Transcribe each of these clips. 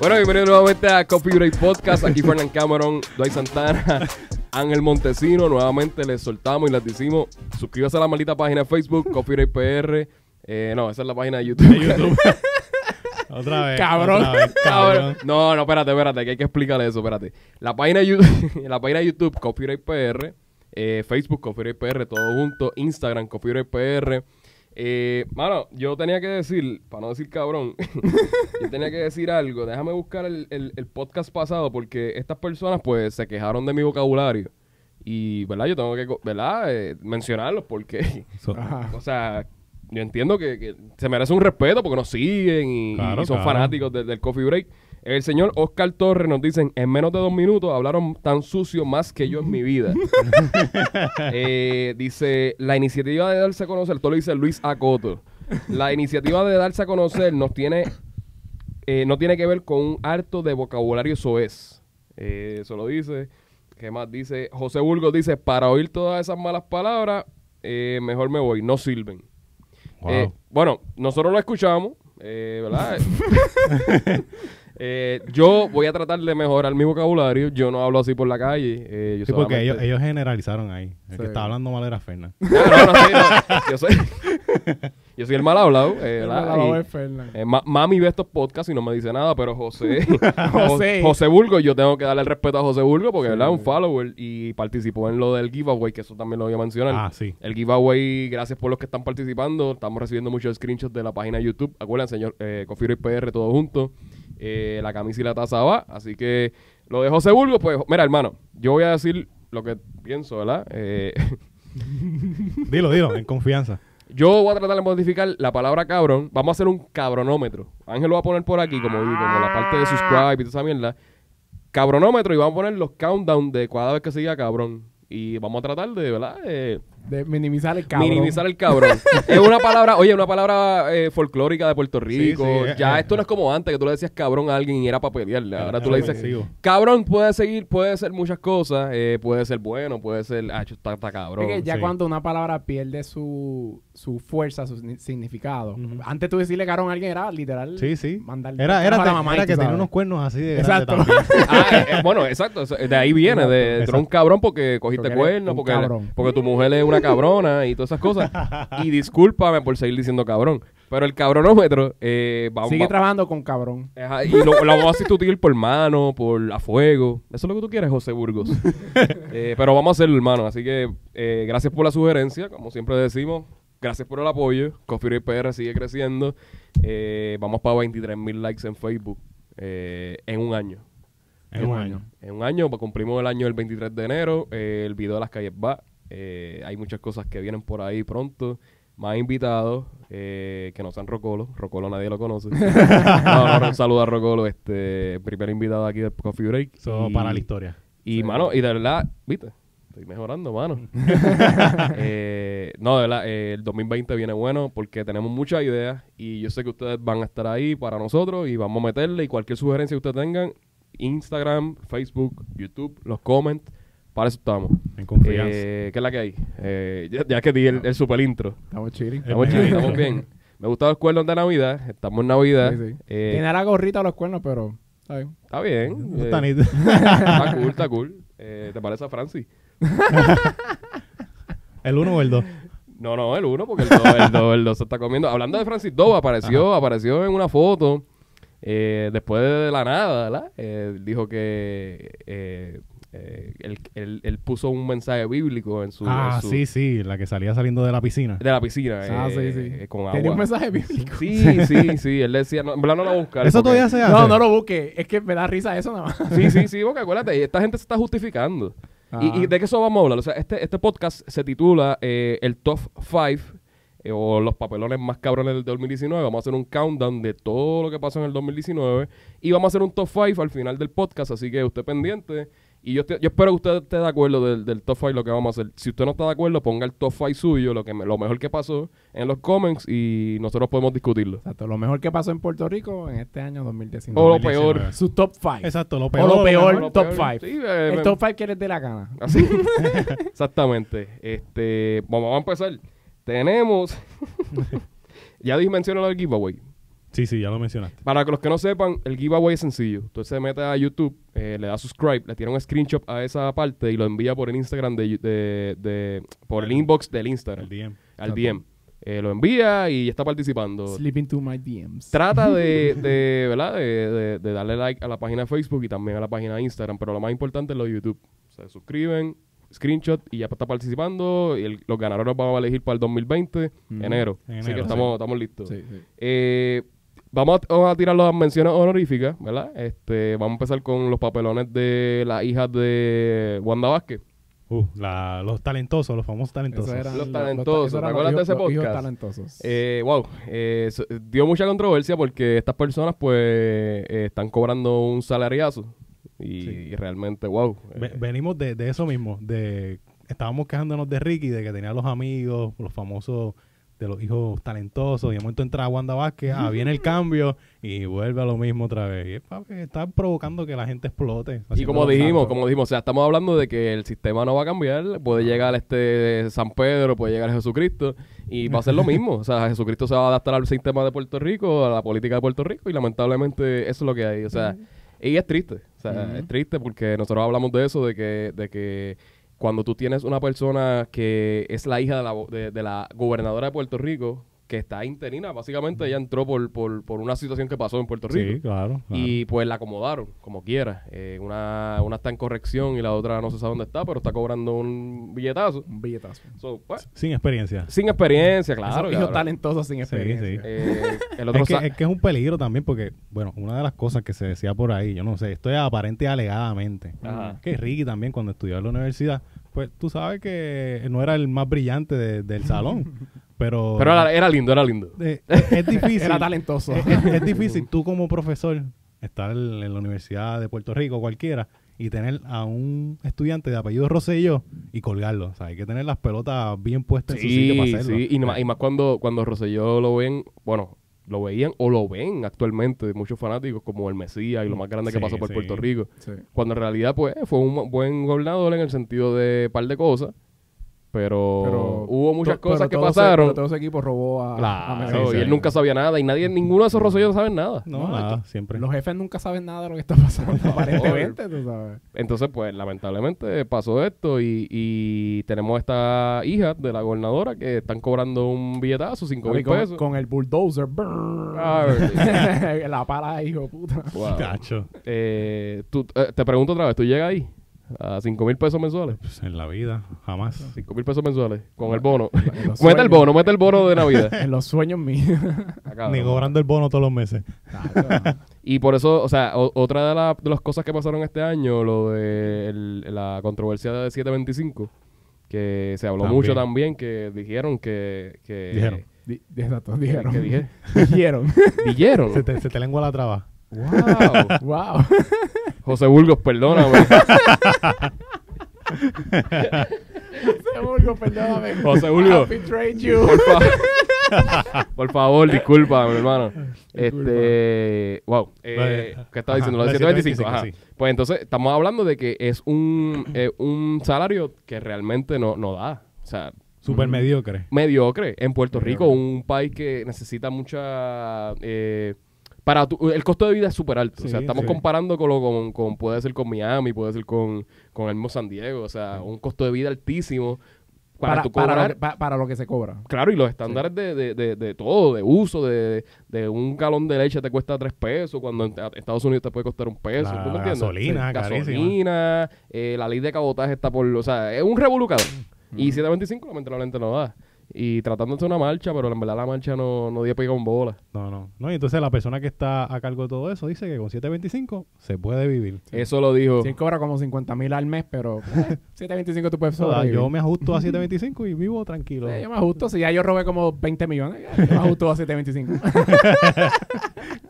Bueno, bienvenido nuevamente a Coffee Break Podcast. Aquí Fernán Cameron, Dwight Santana, Ángel Montesino. Nuevamente les soltamos y les decimos, suscríbase a la maldita página de Facebook, Coffee Break PR. Eh, no, esa es la página de YouTube. YouTube. otra vez. Cabrón. otra vez, cabrón. No, no, espérate, espérate, que hay que explicarle eso, espérate. La página de YouTube, la página de YouTube, Coffee Break PR, eh, Facebook, Coffee Break PR, todo junto, Instagram, Coffee Break PR. Eh, mano, yo tenía que decir, para no decir cabrón, yo tenía que decir algo. Déjame buscar el, el- el podcast pasado porque estas personas pues se quejaron de mi vocabulario. Y, ¿verdad? Yo tengo que, ¿verdad? Eh, mencionarlos porque, o sea, yo entiendo que, que se merece un respeto porque nos siguen y, Claro, y son claro. fanáticos de- del Coffee Break. El señor Oscar Torres nos dicen, en menos de dos minutos hablaron tan sucio más que yo en mi vida. Eh, dice, la iniciativa de darse a conocer, todo lo dice Luis Acoto. La iniciativa de darse a conocer nos tiene, eh, no tiene que ver con un harto de vocabulario soez. Eh, eso lo dice. ¿Qué más dice? José Burgos dice, para oír todas esas malas palabras, eh, mejor me voy, no sirven. Wow. Bueno, nosotros lo escuchamos, ¿verdad? Eh, yo voy a tratar de mejorar mi vocabulario. Yo no hablo así por la calle. eh, yo sí, porque ellos, ellos generalizaron ahí. El Sí. que estaba hablando mal era Fernan. No, no, no, sí, no. Yo soy, yo soy el mal hablado. eh, El mal hablado Y, de Fernan. eh, ma- mami ve estos podcasts y no me dice nada, pero José, José. José Burgo, yo tengo que darle el respeto a José Burgo porque Sí. ¿verdad? un follower y participó en lo del giveaway, que eso también lo voy a mencionar. Ah, sí. El giveaway, gracias por los que están participando. Estamos recibiendo muchos screenshots de la página de YouTube. Acuérdense, señor, eh, Coffee Break PR, todo junto. Eh, la camisa y la taza va. Así que lo de José Burgos, pues, mira, hermano, yo voy a decir lo que pienso, ¿verdad? Eh, Dilo, dilo, en confianza. yo voy a tratar de modificar la palabra cabrón. Vamos a hacer un cabronómetro. Ángel lo va a poner por aquí, como, como la parte de subscribe y toda esa mierda. Cabronómetro y vamos a poner los countdown de cada vez que se diga cabrón. Y vamos a tratar de, ¿verdad? Eh, De minimizar el cabrón. Minimizar el cabrón. es una palabra, oye, una palabra eh, folclórica de Puerto Rico. sí, eh, ya eh, esto no es como antes, que tú le decías cabrón a alguien y era para pelearle. Ahora tú le dices, ofensivo. cabrón puede seguir, puede ser muchas cosas. eh, puede ser bueno, puede ser, ah, está, está cabrón. Es que ya sí. cuando una palabra pierde su, su fuerza, su signi- significado. Antes tú decirle cabrón a alguien era literal. Sí, sí. Mandarle Era, era, mamá era que tenía unos cuernos así de Exacto. Ah, bueno, exacto. De ahí viene, de, de Exacto. un cabrón porque cogiste Porque cuernos, porque, cabrón. porque tu mujer es una cabrona y todas esas cosas. y discúlpame por seguir diciendo cabrón. Pero el cabronómetro, eh, vamos Sigue trabajando con cabrón. Ajá, y lo, lo vamos a sustituir por mano, por a fuego. Eso es lo que tú quieres, José Burgos. Eh, pero vamos a hacerlo, hermano. Así que eh, gracias por la sugerencia. Como siempre decimos, gracias por el apoyo. Coffee Break PR sigue creciendo. Eh, vamos para 23 mil likes en Facebook eh, en un año. En un año. En un año, pues, cumplimos el año el 23 de enero. eh, el video de las calles va. Eh, hay muchas cosas que vienen por ahí pronto. Más invitados eh, que no sean Rocolo. Rocolo nadie lo conoce. no, no, un saludo a Rocolo, este el primer invitado aquí del Coffee Break. Eso Y- para la historia. Y, mano, y de verdad, viste, estoy mejorando, mano. Eh, no, de verdad, eh, el 2020 viene bueno porque tenemos muchas ideas y yo sé que ustedes van a estar ahí para nosotros y vamos a meterle y cualquier sugerencia que ustedes tengan, Instagram, Facebook, YouTube, los comments, para eso estamos. En confianza. Eh, ¿Qué es la que hay? Eh, ya, ya que di el, el super intro. Estamos chilling. Estamos chill, estamos bien. Me gustan los cuernos de Navidad, estamos en Navidad. Sí, sí. Eh, Tiene la gorrita los cuernos, pero. Está bien. está bien. Eh, está está cool, está cool. Eh, ¿Te parece a Francis? ¿El uno o el dos? No, no, el uno, porque el dos, el dos, el dos se está comiendo. Hablando de Francis Dove, apareció, apareció en una foto eh, después de la nada, ¿verdad? Eh, dijo que eh, eh, él, él- él puso un mensaje bíblico en su... Ah, en su- sí, sí. La que salía saliendo de la piscina. De la piscina. Ah, eh, sí, sí. eh, con Tenía un agua. mensaje bíblico. Sí, sí, sí. Él decía... No, en verdad no lo voy a buscar. Eso porque- todavía se hace. No, no lo busque. Es que me da risa eso nada más. Sí, sí, sí, porque acuérdate, esta gente se está justificando. Y, y Ah. de qué eso vamos a hablar. O sea, este, este podcast se titula eh, El Top 5 o los papelones más cabrones del 2019. Vamos a hacer un countdown de todo lo que pasó en el 2019 y vamos a hacer un top 5 al final del podcast. Así que usted pendiente. Y yo, estoy- yo espero que usted esté de acuerdo del, del top 5 lo que vamos a hacer. Si usted no está de acuerdo, ponga el top 5 suyo, lo, que me- lo mejor que pasó en los comments y nosotros podemos discutirlo. Exacto. Lo mejor que pasó en Puerto Rico en este año 2019. O lo 2019. peor. Su top 5. Exacto, lo O peor. lo peor, Lo top peor. 5. Sí, eh, El me- top 5 que les dé la gana. Así. Exactamente. Este, vamos a empezar. Tenemos. ya dije del giveaway. Sí, sí, ya lo mencionaste. Para que los que no sepan, el giveaway es sencillo. Tú se mete a YouTube, eh, le da subscribe, le tira un screenshot a esa parte y lo envía por el Instagram de, de- de- por el inbox del Instagram, El DM. al DM. Eh, lo envía y ya está participando. Slip into my DMs. Trata de, de, ¿verdad? De, de- de darle like a la página de Facebook y también a la página de Instagram, pero lo más importante es lo de YouTube. Se suscriben, screenshot y ya está participando. Y el- los ganadores vamos a elegir para el 2020, Ujú. enero. En Así que estamos, estamos listos. Sí, sí. Eh, vamos, a, vamos a tirar las menciones honoríficas, ¿verdad? Este, vamos a empezar con los papelones de las hijas de Wanda Vázquez. Uh, la- los talentosos, los famosos talentosos. Eran Los talentosos, esos eran ¿te acuerdas los de ese hijos- los hijos podcast? talentosos. Eh, wow, eh, so- dio mucha controversia porque estas personas pues eh, están cobrando un salariazo y, Sí. y realmente wow. Eh, venimos de, de eso mismo, de estábamos quejándonos de Ricky, de que tenía los amigos, los famosos de los hijos talentosos, y de momento entra Wanda Vázquez, ah, viene el cambio y vuelve a lo mismo otra vez. Y está provocando que la gente explote. y como dijimos, como dijimos, o sea, estamos hablando de que el sistema no va a cambiar, puede llegar este San Pedro, puede llegar Jesucristo y va a ser lo mismo, o sea, Jesucristo se va a adaptar al sistema de Puerto Rico, a la política de Puerto Rico y lamentablemente eso es lo que hay, o sea, y es triste, o sea, es triste porque nosotros hablamos de eso, de que, de que cuando tú tienes una persona que es la hija de la, de, la gobernadora de Puerto Rico, que está interina, básicamente ella entró por, por, por una situación que pasó en Puerto Rico. Sí, claro. claro. Y pues la acomodaron, como quiera. Eh, una, una está en corrección y la otra no se sabe dónde está, pero está cobrando un billetazo. Un billetazo. So, pues, Sin experiencia. sin experiencia, claro. Hijos talentosos sin Sí, experiencia. sí. Eh, el otro Es que, es que es un peligro también porque, bueno, una de las cosas que se decía por ahí, yo no sé, esto es aparente y alegadamente, Ajá. que Ricky también cuando estudió en la universidad, pues tú sabes que no era el más brillante de- del salón, pero, Pero era, era lindo, era lindo. eh, es, difícil. Era talentoso. es, es- es difícil tú como profesor estar en la Universidad de Puerto Rico, cualquiera, y tener a un estudiante de apellido Rosselló y colgarlo. O sea, hay que tener las pelotas bien puestas en su sitio para Sí, hacerlo. sí. Y, más, y más cuando, cuando Rosselló lo ven, bueno, lo veían o lo ven actualmente muchos fanáticos como el Mesías y lo más grande que Sí, pasó por sí. Puerto Rico. Sí. Cuando en realidad, pues, fue un buen gobernador en el sentido de par de cosas. Pero, Pero hubo muchas to- cosas pero que todo ese- pasaron. pero todo ese equipo robó a, a Claro, y él sí. nunca sabía nada y nadie, ninguno de esos Rosselló saben nada. No, No, nada, esto- siempre. Los jefes nunca saben nada de lo que está pasando, aparentemente, tú sabes. Entonces, pues, lamentablemente pasó esto y, y tenemos esta hija de la gobernadora que están cobrando un billetazo, cinco mil Y con, pesos. con el bulldozer. Ah, la pala, hijo de puta. Wow. Cacho. Eh, tú- eh, te pregunto otra vez, ¿tú llegas ahí? A cinco mil pesos mensuales. Pues en la vida, jamás. Cinco mil pesos mensuales con el bono. Mete el bono, mete el bono de Navidad. En los sueños míos. Ni cobrando el bono todos los meses. Y por eso, o sea, o- otra de, la- de las cosas que pasaron este año, lo de el- la controversia de 725, que se habló También. mucho también, que dijeron que... que Dijeron. Di- Exacto, dijeron. ¿Qué dije? Dijeron. Dijeron. Se te, se te lengua la traba. wow. wow. José Burgos, perdóname. Perdóname. José Julio. I betrayed you. Por, fa- por favor, disculpa, mi hermano. Este, wow. Eh. ¿Qué estaba diciendo? Lo de lo de 725. 725, Ajá. sí. Pues entonces, estamos hablando de que es un, eh, un salario que realmente no, no da. O sea, Súper Mm. mediocre. mediocre. En Puerto Rico, un país que necesita mucha... eh, para tu- el costo de vida es súper alto. o sea, estamos sí. comparando con, lo, con, con- puede ser con Miami, puede ser con, con el mismo San Diego. O sea, un costo de vida altísimo. Para, Para, tu para, lo, que- pa- para lo que se cobra. Claro, y los estándares de, de, de, de todo, de uso, de, de un galón de leche te cuesta tres pesos, cuando en Estados Unidos te puede costar un peso. La ¿Tú me entiendes? gasolina. Gasolina, eh, la ley de cabotaje está por... O sea, es un revolucado. Mm. Y 725 lamentablemente no da. Y tratándose de una marcha, pero en verdad la marcha no, no dio pega con bola. No, no. No, y entonces la persona que está a cargo de todo eso dice que con 725 se puede vivir. Eso lo dijo... Sí, cobra como 50 mil al mes, pero eh, 725 tú puedes O sea, sobrevivir. yo me ajusto a 725 y vivo tranquilo. Sí, yo me ajusto. Si ya yo robé como 20 millones, yo me ajusto a 725.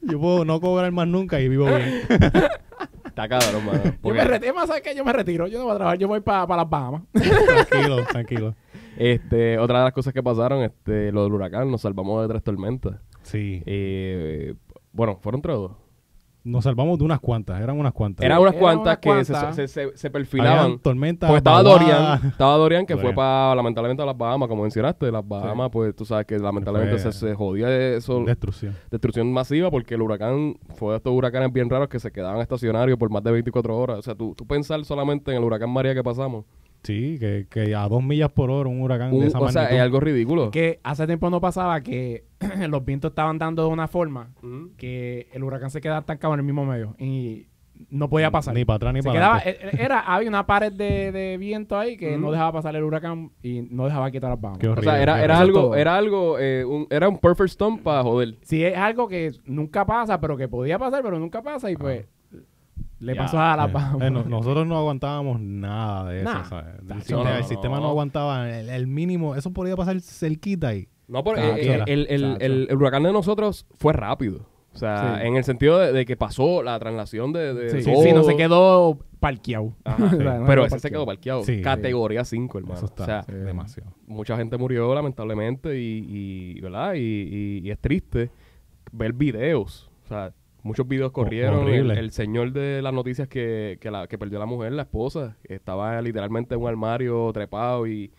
Yo puedo no cobrar más nunca y vivo bien. Está cabrón, mano. yo me retiro, más ¿sabes qué? Yo me retiro. Yo no voy a trabajar. Yo voy para las Bahamas. tranquilo, tranquilo. Este, otra de las cosas que pasaron, este, lo del huracán, nos salvamos de tres tormentas. Sí. Eh, bueno, fueron tres o dos. nos salvamos de unas cuantas, eran unas cuantas. Eran unas cuantas unas que se, cuantas. se, se- perfilaban. tormentas. Porque estaba. Dorian, estaba Dorian que fue para, lamentablemente, a las Bahamas, como mencionaste. Las Bahamas, pues tú sabes que lamentablemente se, se jodía eso, Destrucción. destrucción masiva, porque el huracán fue de estos huracanes bien raros que se quedaban estacionarios por más de 24 horas. O sea, tú, tú pensar solamente en el huracán María que pasamos, Sí, que, que a dos millas por hora un huracán de esa o sea, es algo ridículo. Que hace tiempo no pasaba que los vientos estaban dando de una forma Ujú. que el huracán se quedaba estancado en el mismo medio y no podía pasar. Ni para atrás ni Se para quedaba, adelante. e- era, había una pared de, de viento ahí que no dejaba pasar el huracán y no dejaba quitar las. Qué O sea, era, algo, todo. era algo, eh, un, era un perfect storm para joder. Sí, es algo que nunca pasa, pero que podía pasar, pero nunca pasa y pues le Ya, pasó a las eh, eh, no- nosotros no aguantábamos nada de eso. El, sistema, no, el no, sistema no, no. aguantaba el, el mínimo. Eso podía pasar cerquita ahí. No, porque eh, el, el- Chacho. el- el huracán de nosotros fue rápido. O sea, Sí. en el sentido de, de que pasó la traslación de, de Sí, sí, todo. sí, no se quedó parqueado. Ajá, O sí. sea, no Pero ese se quedó parqueado. Sí. Categoría 5, hermano. Eso está o sea, sí. demasiado. mucha gente murió lamentablemente y, y ¿verdad? Y, y- y es triste ver videos. O sea, muchos videos corrieron. El, el señor de las noticias que, que, la, que perdió a la mujer, la esposa, estaba literalmente en un armario trepado y,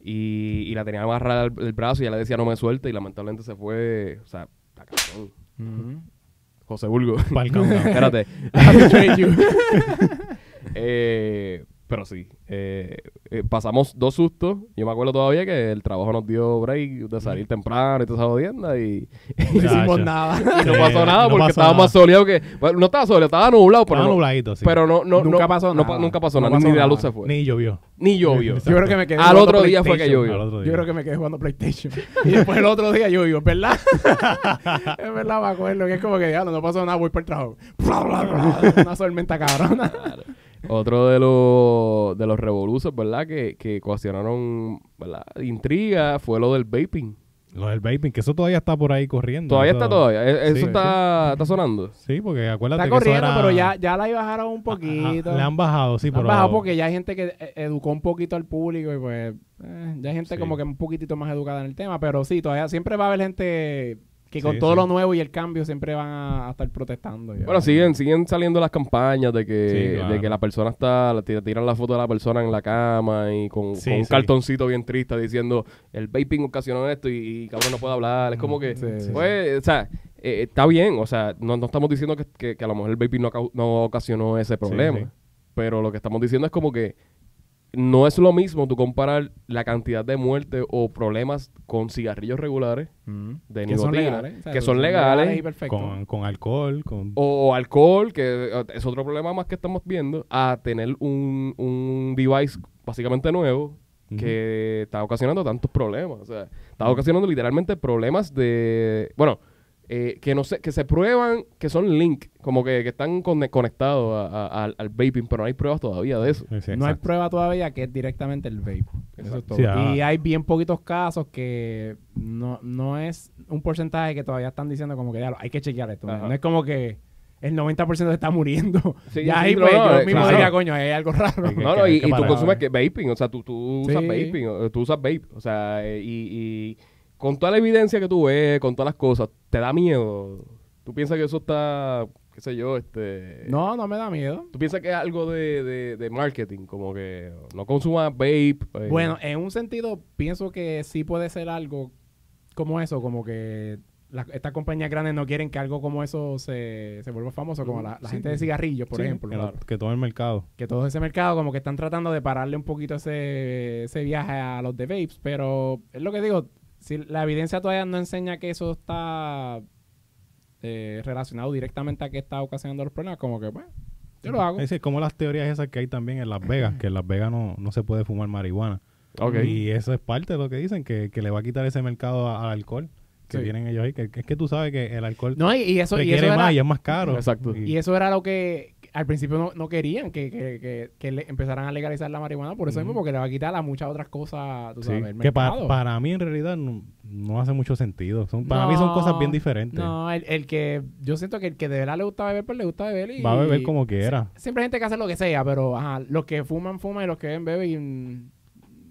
y, y la tenía amarrada el, el brazo y ella le decía no me suelte y lamentablemente se fue. O sea, está cabrón. Ujú. José Bulgo. Para el countdown. Espérate. I betrayed you. Eh, pero sí, eh, eh, pasamos dos sustos. Yo me acuerdo todavía que el trabajo nos dio break de salir temprano y toda esa jodienda y, No hicimos nada. y no pasó nada no porque pasó estaba nada. más soleado que... Bueno, no estaba soleado, estaba nublado, pero Estaba no, nubladito, sí. pero no, no, Nunca no- pasó no pa- nada. nunca pasó No nada, pasó ni la luz se fue. Ni llovió. Ni llovió. Yo creo que me quedé Al otro día fue que llovió. Al otro día. Yo creo que me quedé jugando PlayStation. Y después el otro día llovió, ¿verdad? es verdad, me acuerdo que es como que, diablo, no pasó nada, voy por el trabajo. Bla, bla, bla. Una tormenta cabrona. Otro de los de los revoluciones, ¿verdad? Que, que ocasionaron, ¿verdad? Intriga fue lo del vaping. Lo del vaping, que eso todavía está por ahí corriendo. Todavía Eso- está todavía. E- Eso Sí, está, está sonando. Sí, porque acuérdate Está que eso corriendo, era- pero ya, ya la bajaron un Ah, poquito. ah, Le han bajado, sí, La han pero... bajado porque ya hay gente que eh, educó un poquito al público y pues eh, ya hay gente Sí. como que un poquitito más educada en el tema, pero sí, todavía siempre va a haber gente que con Sí, todo sí. lo nuevo y el cambio siempre van a, a estar protestando. ya. Bueno, siguen, siguen saliendo las campañas de que, Sí, claro. de que la persona está, tiran la foto de la persona en la cama y con, Sí, con un sí. cartoncito bien triste diciendo el vaping ocasionó esto y, y cabrón no puede hablar. Es como que, Sí, sí. pues, o sea, eh, está bien, o sea, no, no estamos diciendo que, que- que a lo mejor el vaping no, no ocasionó ese problema, sí. pero lo que estamos diciendo es como que no es lo mismo tú comparar la cantidad de muertes o problemas con cigarrillos regulares Mm. de que son nicotina, legales. o sea, que son legales, y perfectos. Con, con alcohol, con... o, o alcohol, que eh, es otro problema más que estamos viendo, a tener un, un device básicamente nuevo que está ocasionando tantos problemas. O sea, está ocasionando literalmente problemas de... Bueno, eh, que no sé, que se prueban que son link, como que, que están conne- conectados a- a- al, al vaping, pero no hay pruebas todavía de eso. Sí, sí, no hay prueba todavía que es directamente el vape. Eso es todo. Sí, ah. Y hay bien poquitos casos que no, no es un porcentaje que todavía están diciendo como que ya hay que chequear esto. Ajá. No es como que el 90% se está muriendo. Sí, ya ahí pues, no, yo eh, mismo claro. diría, coño, hay algo raro. Que- No, no, y, que y tú consumes eh. que vaping, o sea, tú, tú usas Sí. vaping, tú usas vape, o sea, eh, y, y con toda la evidencia que tú ves, con todas las cosas, te da miedo. Tú piensas que eso está, qué sé yo, este... No, no me da miedo. Tú piensas que es algo de, de, de marketing, como que no consumas vape. eh, Bueno, en un sentido, pienso que sí puede ser algo como eso, como que la- estas compañías grandes no quieren que algo como eso se, se vuelva famoso, como la, la Sí. gente de cigarrillos, por Sí, ejemplo. que, lo- que todo el mercado. que todo ese mercado como que están tratando de pararle un poquito ese, ese viaje a los de vapes, pero es lo que digo, si la evidencia todavía no enseña que eso está eh, relacionado directamente a que está ocasionando los problemas, como que, pues, yo lo hago. Es decir, como las teorías esas que hay también en Las Vegas, que en Las Vegas no, no se puede fumar marihuana. Ok. Y eso es parte de lo que dicen, que, que le va a quitar ese mercado al alcohol que Sí. tienen ellos ahí. Que, que es que tú sabes que el alcohol No, y, y eso, y eso requiere era, más y es más caro. Exacto. y eso era lo que al principio no, no querían, que, que, que, que le empezaran a legalizar la marihuana, por eso mismo, porque le va a quitar a muchas otras cosas, tú Sí, sabes, el que pa- mercado. para mí en realidad no, no hace mucho sentido. Son, para mí son No, cosas bien diferentes. No, el, el que yo siento que el que de verdad le gusta beber, pues le gusta beber y Va a beber como quiera. siempre hay gente que hace lo que sea, pero ajá, los que fuman, fuman y los que beben, beben. Y,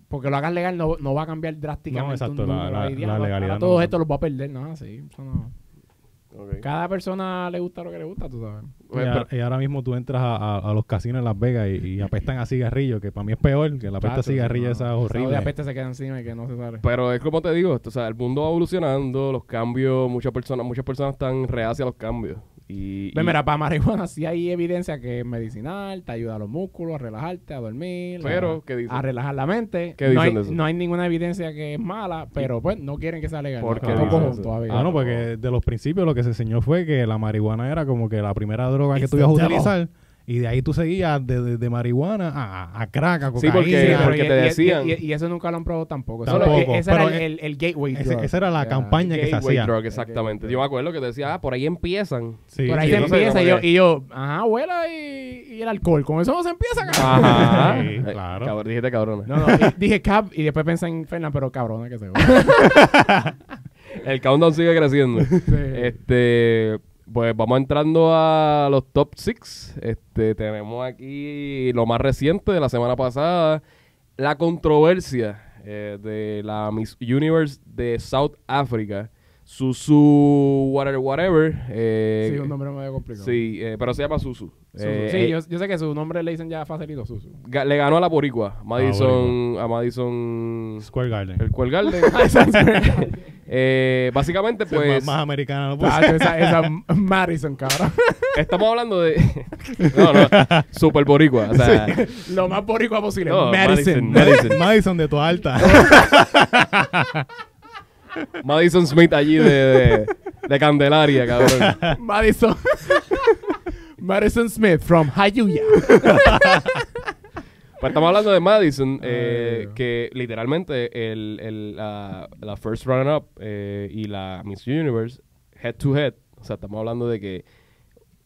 porque lo hagas legal no, no va a cambiar drásticamente. No, exacto, un la- legalidad ahora no- todo esto los va a perder, no, así. Eso no. Cada persona le gusta lo que le gusta, tú sabes. Y, a- pero- y ahora mismo tú entras a, a- a los casinos en Las Vegas y, y apestan a cigarrillo, que para mí es peor, que la apesta a cigarrillo no. esa es Esa horrible. odia peste se queda encima y que no se sale. Pero es como te digo, esto, o sea, el mundo va evolucionando, los cambios, muchas personas, muchas personas están reacias a los cambios. Y, Ve, y- mira, para marihuana sí hay evidencia que es medicinal, te ayuda a los músculos, a relajarte, a dormir, Pero, a, ¿qué dicen? a relajar la mente. ¿Qué no, dicen hay, de eso? no hay ninguna evidencia que es mala, pero pues no quieren que sea legal. ¿Por No, qué no dicen cojo eso? todavía. Ah, no, porque de los principios lo que se enseñó fue que la marihuana era como que la primera droga que tú ibas a utilizar. Y de ahí tú seguías de, de- de marihuana a, a crack, a Sí, cocaína. porque- Sí, porque y- te y- decían- Y, y eso nunca lo han probado tampoco. Eso Tampoco, era- ese era el, el, el gateway Ese- drug. esa era la campaña que se Gateway hacía. drug, exactamente. Yo me acuerdo que te decía, ah, por ahí empiezan. Sí, Por ahí sí. se empieza y yo, que- y yo, ajá, abuela y, y el alcohol. Con eso no se empieza, cabrón. Ajá. Sí, Eh, claro. cabrón, dijiste cabrona. No, no, dije cab y después pensé en Fernan, pero cabrona que se va. El countdown sigue creciendo. Este, pues vamos entrando a los top 6. Este, tenemos aquí lo más reciente de la semana pasada, la controversia eh, de la Miss Universe de South Africa, Susu whatever whatever. eh, Sí, un nombre medio complicado. sí, eh, pero se llama Susu. Susu. Eh, sí, eh, yo, yo sé que su nombre le dicen ya facilito, Susu. ga- le ganó a la Boricua, Madison, Boricua. a Madison, Square Garden. el Cuel Garden. Eh, básicamente, Esa es pues, más, más americana. no puede Tacho, esa, esa Madison, cabrón. Estamos hablando de. no, no. Super boricua. O sea. Lo más boricua posible. no, Madison. Madison. ser. Madison de tu alta. Madison Smith allí de, de, de Candelaria, cabrón. Madison. Madison Smith from Hayuya. Pues estamos hablando de Madison, eh, que literalmente el, el, la, la first runner-up eh, y la Miss Universe, head to head. O sea, estamos hablando de que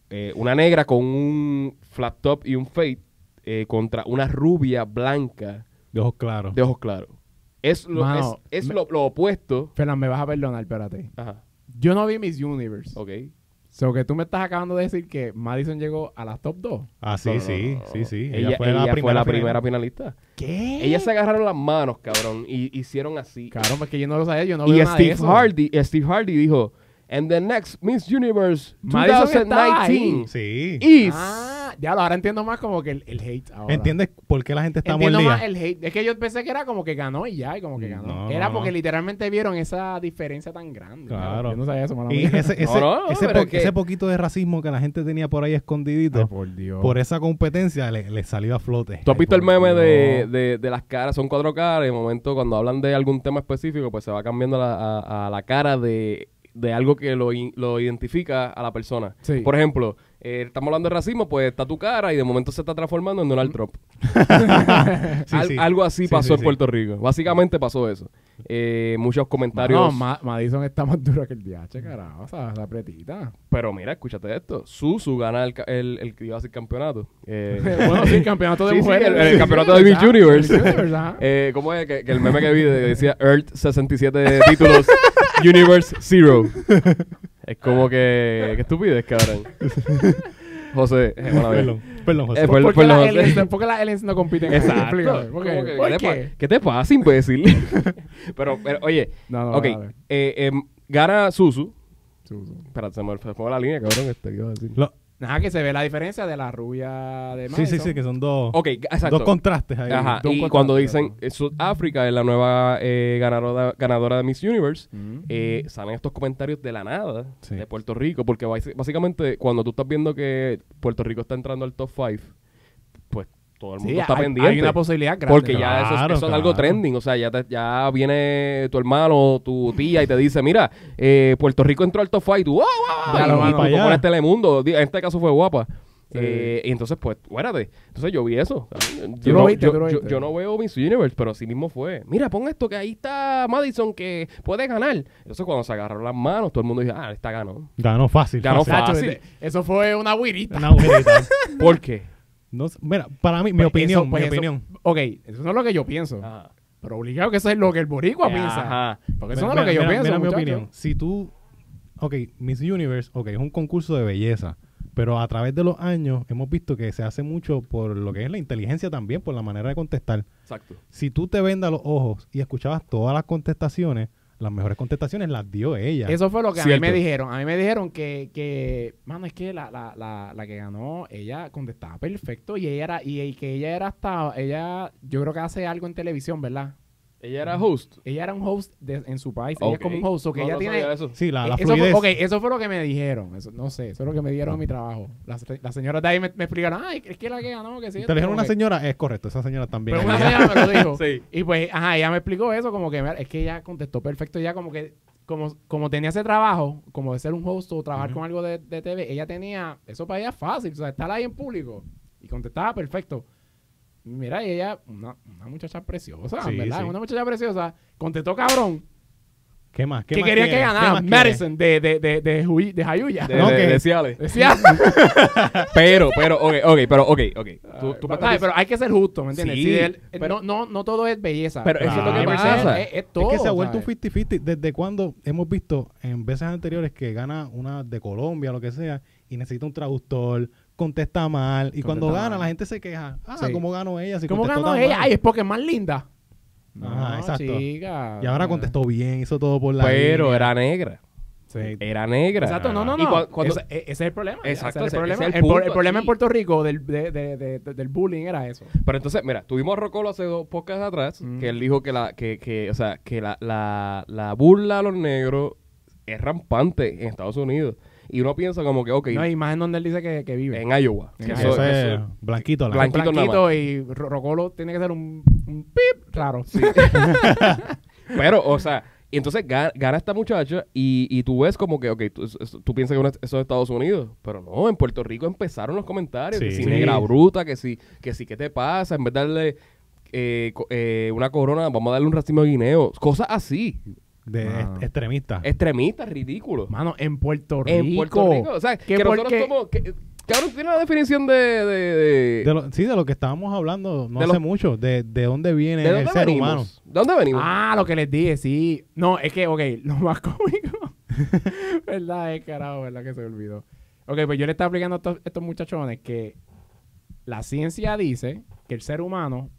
eh, una negra con un flat top y un fade eh, contra una rubia blanca De ojos claros. de ojos claros. Es lo, Mano, es, es me- lo, lo opuesto. Fernan, me vas a perdonar, espérate. Ajá. Yo no vi Miss Universe. Ok. So que tú me estás acabando de decir que Madison llegó a las top 2. Ah, sí, No, no, sí, no, no. sí, sí. Ella, fue, la, primera, final. finalista. ¿Qué? Ellas se agarraron las manos, cabrón, y hicieron así. Cabrón, porque yo no lo sabía, yo no y veo nada de Steve eso. Hardy, eh, Steve Hardy dijo, and the next Miss Universe Madison está 2019 Sí. is... Ah, ya lo ahora entiendo más como que el, el hate ahora. ¿Entiendes por qué la gente está Entiendo mordida? más el hate. Es que yo pensé que era como que ganó y ya, y como que ganó. No, era no, porque no. literalmente vieron esa diferencia tan grande. Claro. Yo no sabía eso, mala Y mía. ese, ese, No, no, ese, pero po- es que- ese poquito de racismo que la gente tenía por ahí escondidito, Ay, por Dios. por esa competencia le, le salió a flote. ¿Tú has Ay, visto el meme de, de, de las caras? Son cuatro caras y de momento cuando hablan de algún tema específico, pues se va cambiando la- a, a la cara de, de algo que lo, lo identifica a la persona. Sí. Por ejemplo, eh, estamos hablando de racismo, pues está tu cara y de momento se está transformando en Donald Trump. Sí, Al- sí. Algo así Sí, pasó en. Puerto Rico. Básicamente pasó eso. Eh, muchos comentarios. No, Ma- Madison está más duro que el DH, carajo. O sea, esa apretita. Pero mira, escúchate esto. Susu gana el, el, iba a ser campeonato. Eh, bueno, sí, el campeonato de mujeres. el- el campeonato de Miss Universe. ¿Cómo es? Que, que el meme que vi de- decía Earth 67 títulos, Universe Zero. Es como que... Qué estupidez, cabrón. José, eh, bueno, a ver. Perdón, perdón, José. Eh, ¿Por, por qué por qué las aliens no compiten? Exacto. Explícame, ¿por qué? ¿Por ¿qué, te qué? ¿Qué te pasa, imbécil? pero, pero, oye, No, no, ok, eh, em, gana Susu. Susu. Espérate, se me se me fue la línea, cabrón. Este, ¿qué iba a decir? Lo- Nada, que se ve la diferencia de la rubia de sí, Madison. sí, sí, que son dos, Ok, exacto. dos contrastes ahí. Ajá, Dos y contrastes, cuando dicen ¿no? eh, Sudáfrica es la nueva eh, ganadora, ganadora de Miss Universe, Mm. eh, salen estos comentarios de la nada Sí. de Puerto Rico, porque básicamente cuando tú estás viendo que Puerto Rico está entrando al top 5, pues todo el mundo Sí, está hay, pendiente. hay una posibilidad grande. porque ya eso, es- Claro, eso es algo trending, o sea, ya, te- ya viene tu hermano, tu tía y te dice, mira, eh, Puerto Rico entró al top 5 y tú, ¡wow, wow, Ya Y, lo y tú pones Telemundo, Di- en este caso fue guapa. Sí. Eh, y entonces, pues, fuérate. Entonces yo vi eso. Yo, no, viste, yo- no veo Miss Universe, pero así mismo fue. Mira, pon esto que ahí está Madison que puede ganar. Entonces cuando se agarraron las manos, todo el mundo dijo, ah, esta ganó. Ganó fácil. Ganó fácil. Eso fue una guirita. Una agujerita. ¿Por qué? No sé, mira, para mí, mi Pues opinión, eso- pues mi eso- opinión. Ok, eso no es lo que yo pienso. Ajá. Pero obligado que eso es lo que el boricua piensa. Ajá. Porque eso Mira, no es lo que yo mira, pienso, mira mi opinión. Si tú, ok, Miss Universe, ok, es un concurso de belleza, pero a través de los años hemos visto que se hace mucho por lo que es la inteligencia también, por la manera de contestar. Exacto. Si tú te vendas los ojos y escuchabas todas las contestaciones, las mejores contestaciones las dio ella. Eso fue lo que a mí me dijeron. A mí me dijeron que, que mano, es que la, la, la, la que ganó, ella contestaba perfecto y ella era, y, y que ella era hasta, ella, yo creo que hace algo en televisión, ¿verdad? Ella era host. Ella era un host de- en su país, ella es como un host, o que No, ella no tiene... eso. Sí, la, la Eh, eso, fue, ok, eso fue lo que me dijeron. Eso, no sé, eso es lo que me dieron en mi trabajo. Las, las señoras de ahí me, me explicaron, ay, es que la que ganó, que sí. Te dijeron una que- señora, es correcto, esa señora también. Pero una señora me lo dijo. Sí. Y pues, ajá, ella me explicó eso, como que es que ella contestó perfecto, ya como que, como, como tenía ese trabajo, como de ser un host o trabajar Ujú. con algo de, de TV, ella tenía, eso para ella es fácil, o sea, estar ahí en público y contestaba perfecto. Mira, y ella, una, una muchacha preciosa, Sí, ¿verdad? sí. Una muchacha preciosa, contestó cabrón, ¿Qué más? ¿Qué que más quería que ganara? Madison de, de, de, de, de Jayuya. De, No, de- que- de Ciales. Decía, Pero, pero, ok, ok, pero, ok, ok. Tú, tú Ay, pero hay que ser justo, ¿me entiendes? Sí, Si el- pero- no, no, no todo es belleza. Pero eso es lo que pasa. Es, es todo, es que se ha vuelto un ¿sabes? 50-50. ¿Desde cuando hemos visto en veces anteriores que gana una de Colombia, lo que sea, y necesita un traductor, contesta mal, y cuando gana mal. la gente se queja. Ah, Sí. ¿cómo ganó ella? Si ¿Cómo ganó ella? mal? Ay, es porque es más linda. Ajá, exacto. chica. Y ahora contestó bien, hizo todo por la Pero línea. era negra. Sí. Era negra. Exacto, no, no, no. cua- cuando- Ese, e- ese es el problema. Exacto, ese es el problema. es el punto problema en Puerto Rico del, de- de- de- de- del bullying era eso. Pero entonces, mira, tuvimos a Rocolo hace dos podcasts atrás, Mm. que él dijo que la, que, que, o sea, que la, la, la burla a los negros es rampante en Estados Unidos. Y uno piensa como que, ok, No hay más en donde él dice que, que vive. en Iowa. En eso- Eso es eso- blanquito. La Blanquito nada Blanquito y Ro- Rocolo tiene que ser un, un pip raro. Pero, o sea, y entonces ga- gana, esta muchacha y, y tú ves como que, ok, tú, tú piensas que uno- eso es Estados Unidos, pero no, en Puerto Rico empezaron los comentarios, que si Sí. negra bruta, que si, que si, ¿qué te pasa? En vez de darle eh, eh, una corona, vamos a darle un racimo de guineo, cosas así, de Mano. est- extremista. extremistas, ridículos. Mano, en Puerto Rico. En Puerto Rico, o sea, Que nosotros porque- somos, que, cabrón, tiene la definición de, de, de, De lo- sí, de lo que estábamos hablando no De hace lo- mucho, de, de dónde viene ¿de el ser venimos? humano. ¿De dónde venimos? Ah, lo que les dije, sí. No, es que, ok, lo más cómico. ¿Verdad? Es carajo, ¿verdad? Que se olvidó. Ok, pues yo le estaba explicando a estos, estos muchachones que la ciencia dice que el ser humano,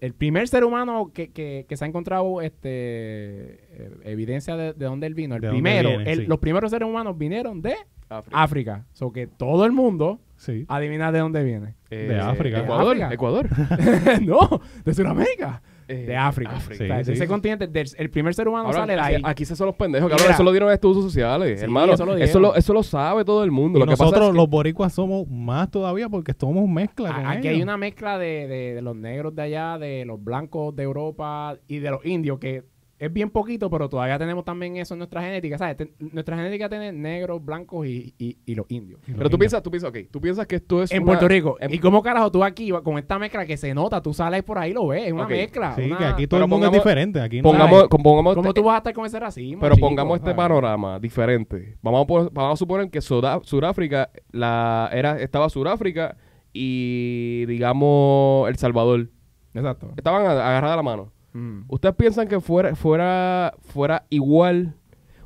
el primer ser humano que, que, que se ha encontrado este eh, evidencia de, de dónde él vino, el primero, viene, el- sí. los primeros seres humanos vinieron de África. África. O so que todo el mundo Sí. adivina de dónde viene. Eh, de África. Ecuador, África. Ecuador. no, de Sudamérica. Eh, De África. África. O sea, Sí, de ese sí. continente, del- el primer ser humano Ahora, sale de aquí- ahí. Aquí se son los pendejos, Y cabrón. mira- eso lo dieron en estudios sociales. Sí, hermano, eso lo eso, lo, eso lo sabe todo el mundo. Y lo que pasa nosotros, es que- los boricuas, somos más todavía porque somos mezcla con A- Aquí ellos. hay una mezcla de, de- de los negros de allá, de los blancos de Europa y de los indios, que es bien poquito, pero todavía tenemos también eso en nuestra genética. ¿sabes? Ten- nuestra genética tiene negros, blancos y, y- y los indios. Y los Pero tú indios. piensas, tú piensas, ok, tú piensas que esto es En una- Puerto Rico. en- ¿Y cómo carajo tú aquí con esta mezcla que se nota? Tú sales por ahí y lo ves. Es una mezcla. Sí, una- que aquí todo Pero el mundo pongamos- es diferente. Aquí no Pongamos, pongamos ¿Cómo este- tú vas a estar con ese racismo? pero chico? pongamos este ¿sabes? panorama diferente. Vamos a, vamos a suponer que Sudáfrica la, era, estaba Sudáfrica y, digamos, El Salvador. Exacto. Estaban a- agarradas la mano. Mm. ¿Ustedes piensan que fuera, fuera, fuera igual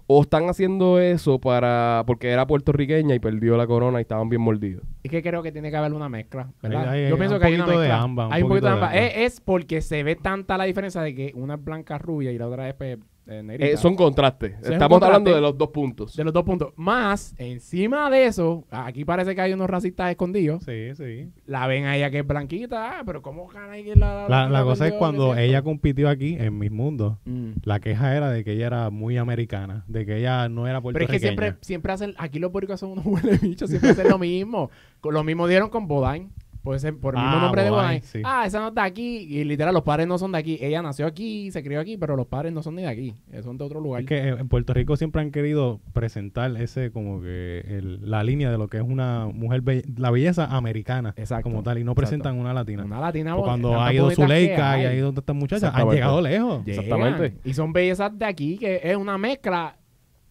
o están haciendo eso para porque era puertorriqueña y perdió la corona y estaban bien mordidos? Es que creo que tiene que haber una mezcla, ¿verdad? Hay- hay Yo pienso un que hay una poquito de mezcla. un hay un poquito de poquito de ambas. es porque se ve tanta la diferencia de que una es blanca rubia y la otra es pues, eh. Eh, son contrastes. es un Estamos contraste. hablando de los dos puntos. de los dos puntos. Más, encima de eso, aquí parece que hay unos racistas escondidos. Sí, sí. La ven a ella que es blanquita, ah, pero ¿cómo caray que la... La, la cosa es cuando ¿Qué es ella compitió aquí en mis mundos. Mm. La queja era de que ella era muy americana, de que ella no era Pero es puertorriqueña. que siempre, siempre hacen, aquí los boricos son unos huele bichos, siempre hacen lo mismo. Lo mismo dieron con Bodain. Puede ser por el mismo Ah, nombre de sí. Ah, esa no es de aquí. Y literal, los padres no son de aquí. Ella nació aquí, se crió aquí, pero los padres no son ni de aquí. eh, Son de otro lugar. Es que en Puerto Rico siempre han querido presentar ese como que el- la línea de lo que es una mujer be- la belleza americana Exacto, como tal y no exacto. presentan una latina. Una latina Pues bonita, cuando ha ido Zuleika y hay. ha ido estas muchachas han llegado lejos. Llegan. Exactamente. Y son bellezas de aquí, que es una mezcla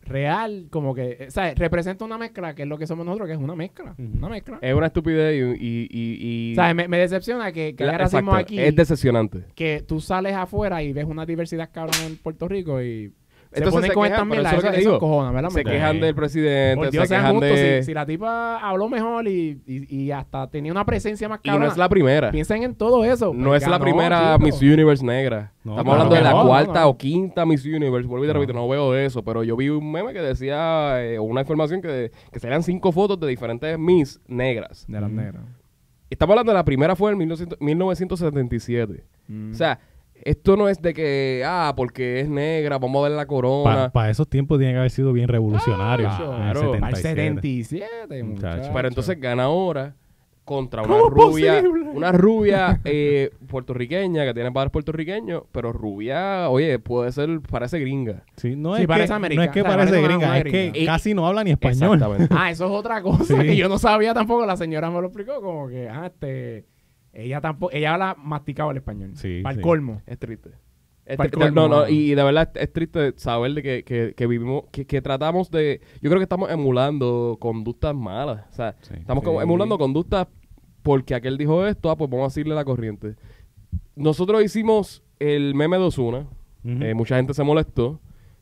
real, como que, eh, ¿sabes? Representa una mezcla, que es lo que somos nosotros, que es una mezcla. Una mezcla. Es una estupidez y... y, y, y- ¿Sabes? Me, me decepciona que, que la- haya racismo exacto, aquí. Es decepcionante. que tú sales afuera y ves una diversidad cabrón en Puerto Rico y Entonces ponen se con quejan, esta pero mierda, eso cojona, ¿verdad? Se quejan del presidente, Por se Dios, quejan de... Si, si la tipa habló mejor y, y, y hasta tenía una presencia más Y no cabrona, es la primera. piensen en todo eso. No Pues es la primera chico. Miss Universe negra. No, Estamos claro hablando de la no, cuarta no. o quinta Miss Universe. Vuelvo y te No. repito, no veo eso, pero yo vi un meme que decía, eh, una información que, que serían cinco fotos de diferentes Miss negras. De las Mm. negras. Estamos hablando de la primera fue en 1900 1977. Mm. O sea, esto no es de que, ah, porque es negra, vamos a ver la corona. Para esos tiempos tiene que haber sido bien revolucionario. Claro. en el Para Al 77. 77, Muchacho. muchacho. Pero entonces gana ahora contra una ¿Cómo es rubia, posible? una rubia eh, puertorriqueña que tiene padres puertorriqueños, pero rubia, oye, puede ser, parece gringa. Sí, no, Sí, es parece que, americana. no es que O sea, parece parece una- gringa, es que. Y- casi no habla ni español. Exactamente. Ah, eso es otra cosa Sí. que yo no sabía tampoco. La señora me lo explicó como que, ah, este, ella tampoco, ella habla masticado el español. Sí, Para el sí. colmo. Es triste. Es Pa'l tri- colmo, no, no, mano. y de verdad es, es triste saber de que, que, que vivimos, que, que tratamos de, yo creo que estamos emulando conductas malas, o sea, Sí. estamos como Sí. emulando conductas porque aquel dijo esto, ah, pues vamos a seguirle la corriente. Nosotros hicimos el meme de Ozuna, Ujú. eh, mucha gente se molestó,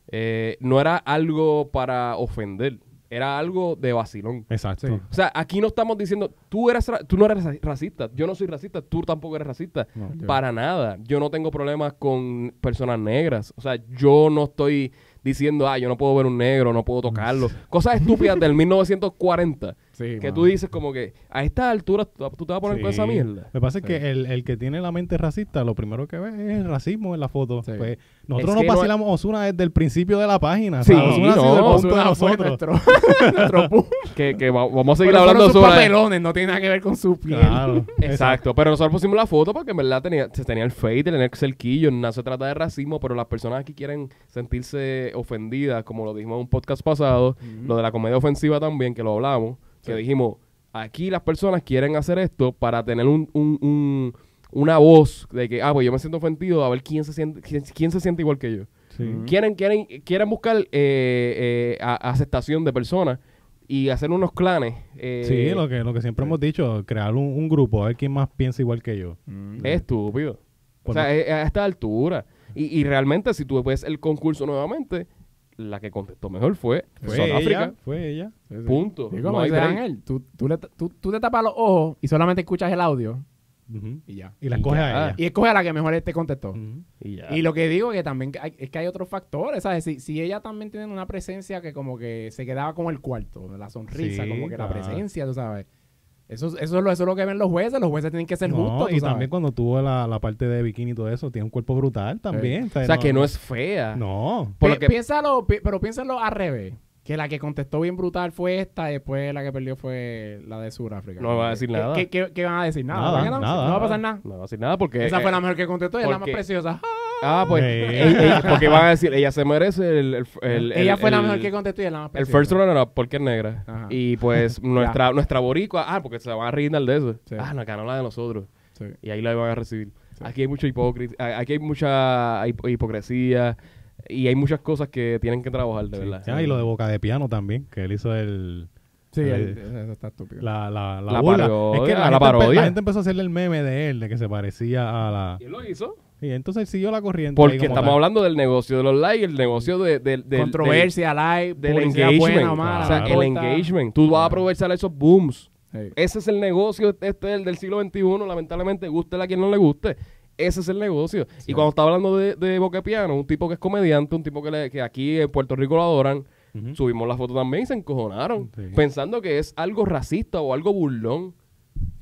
eh, no era algo para ofender, era algo de vacilón. Exacto. Sí. O sea, aquí no estamos diciendo, tú, eres ra- tú no eres raci- racista, yo no soy racista, tú tampoco eres racista. No. Para nada. Yo no tengo problemas con personas negras. O sea, yo no estoy diciendo, ah, yo no puedo ver un negro, no puedo tocarlo. Cosas estúpidas del 1940 Sí, que mano. tú dices como que a esta altura tú, tú te vas a poner con esa mierda. Lo que pasa es que el, el que tiene la mente racista, lo primero que ve es el racismo en la foto. Sí. Pues, nosotros Es nos que no- vacilamos Osuna desde el principio de la página. Sí, o sea, ha sido no, el punto Ozuna de nosotros. nuestro, nuestro Que, que va- vamos a seguir Pero hablando sus sobre... papelones, no tiene nada que ver con su piel. Claro. Exacto, pero nosotros pusimos la foto porque en verdad tenía, se tenía el fade, tenía el cerquillo, no se trata de racismo, pero las personas aquí quieren sentirse ofendidas, como lo dijimos en un podcast pasado, lo de la comedia ofensiva también, que lo hablamos, que Sí. dijimos, aquí las personas quieren hacer esto para tener un, un- un- una voz de que, ah, pues yo me siento ofendido, a ver quién se siente, quién, quién se siente igual que yo. Sí. Quieren, quieren, quieren buscar eh, eh, a- aceptación de personas y hacer unos clanes. eh, Sí, lo que, lo que siempre hemos dicho, crear un, un grupo, a ver quién más piensa igual que yo. Mm. Es estúpido. O sea, es- a esta altura. Y, y realmente, si tú ves el concurso nuevamente, la que contestó mejor fue, Fue Sudáfrica. ella, fue ella. Sí, sí. Punto. Y No hay. Ángel, tú, tú, le- tú- tú te tapas los ojos y solamente escuchas el audio y ya. Y la escoge a ella. Y escoge a la que mejor te contestó. Ujú. Y ya. Y lo que digo que también hay- es que hay otros factores, ¿sabes? Si, si ella también tiene una presencia que como que se quedaba con el cuarto, la sonrisa, Sí, como que claro. la presencia, tú sabes. Eso, eso, es lo, eso es lo que ven los jueces, los jueces tienen que ser No, justos, y sabes. también cuando tuvo la, la parte de bikini y todo eso, tiene un cuerpo brutal también. o sea, que no es fea. No. Por Pi- lo que- piénsalo, pi- pero piénsalo al revés. Que la que contestó bien brutal fue esta, después la que perdió fue la de Sudáfrica. No va a decir ¿Qué- nada. ¿Qué, qué, qué van a decir? Nada. Nada, ¿Van a- nada. No va a pasar nada. No va a decir nada porque... Esa fue eh, la mejor que contestó y es la más preciosa. Ah, pues... Sí. ella- ella- porque van a decir, ella se merece el... el- el- Ella el- fue la el- mejor que contestó y es la más El preciosa. first runner up porque es negra. Ajá. Y pues nuestra, nuestra boricua... Ah, porque se van a reinar de eso. Sí. Ah, no, ganó la de nosotros. Sí. Y ahí la van a recibir. Sí. Aquí hay mucha hipocresía, aquí hay mucha hip- hipocresía y hay muchas cosas que tienen que trabajar, de Sí. verdad. Ah, y lo de Boca de Piano también, que él hizo el... Sí, el- eso está estúpido. La, la, la, La burla. parodia, es que la, la gente, empe- parodia. la gente empezó a hacerle el meme de él, de que se parecía a la... ¿Quién lo hizo? Y entonces siguió la corriente. Porque estamos tal. hablando del negocio de los likes, el negocio de, del- del- Controversia, like, del, engagement. buena o mala. o sea, el engagement. Tú vas a aprovechar esos booms. Sí. Ese es el negocio este del, del siglo XXI, lamentablemente, guste a quien no le guste. Ese es el negocio. Y cuando está hablando de, de Boca Piano, un tipo que es comediante, un tipo que, le- que aquí en Puerto Rico lo adoran, subimos la foto también y se encojonaron, Sí. pensando que es algo racista o algo burlón.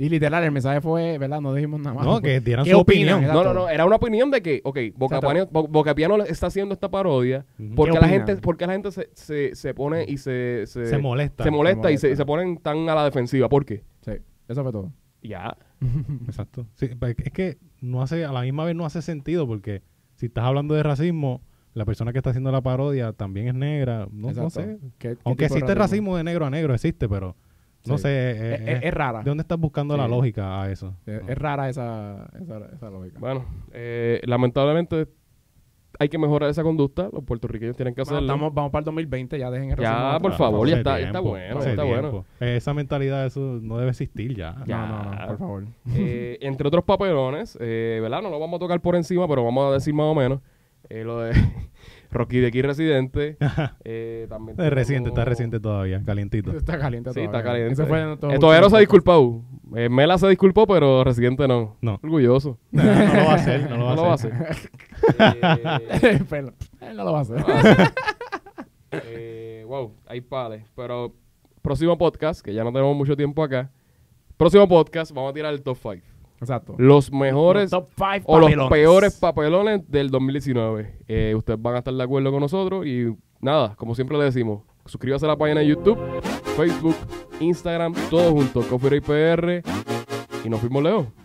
Y literal, el mensaje fue, ¿verdad? No dijimos nada más. No, que dieran ¿Qué su opinión. No, no, no, era una opinión de que, ok, Boca, Exacto. Piano, Bo- Boca Piano está haciendo esta parodia porque ¿Qué la gente, porque la gente se, se, se pone y se, se, Se molesta. se molesta y se, molesta. y se ponen tan a la defensiva. ¿Por qué? Sí, eso fue todo. Ya. Exacto. Sí, pues, es que no hace, a la misma vez no hace sentido porque si estás hablando de racismo, la persona que está haciendo la parodia también es negra. No, sé. ¿Qué- qué Aunque de existe racismo de negro a negro, existe, pero no Sí. sé. eh, Es, es- es rara. ¿De dónde estás buscando la lógica a eso? Es, No. es rara esa, esa, esa lógica. Bueno, eh, lamentablemente hay que mejorar esa conducta. Los puertorriqueños tienen que Bueno, hacerlo. estamos, vamos para el 2020, ya dejen el Ya, por atrás. favor, ya está- está bueno, está tiempo. bueno. Eh, Esa mentalidad, eso no debe existir ya. Ya. No, no, no, por favor. Eh, entre otros papelones, eh, ¿verdad? No lo vamos a tocar por encima, pero vamos a decir más o menos. Eh, lo de Rocky de aquí Residente. eh, también Es reciente, está reciente todavía, calientito. Está caliente Sí, todavía. está caliente. Ese fue nuestro Eh, todavía no se ha disculpado. Eh, Mela se disculpó, pero Residente no. No. Orgulloso. No, no lo va a hacer, no lo va No a lo va a hacer. Eh, él no lo va a hacer. eh, wow, hay pales. Pero próximo podcast, que ya no tenemos mucho tiempo acá. Próximo podcast, vamos a tirar el top 5. Exacto. Los mejores Top 5 o los peores papelones del 2019. Eh, ustedes van a estar de acuerdo con nosotros y nada, como siempre le decimos, suscríbase a la página de YouTube, Facebook, Instagram, todo junto, Coffee Break PR y nos fuimos Leo.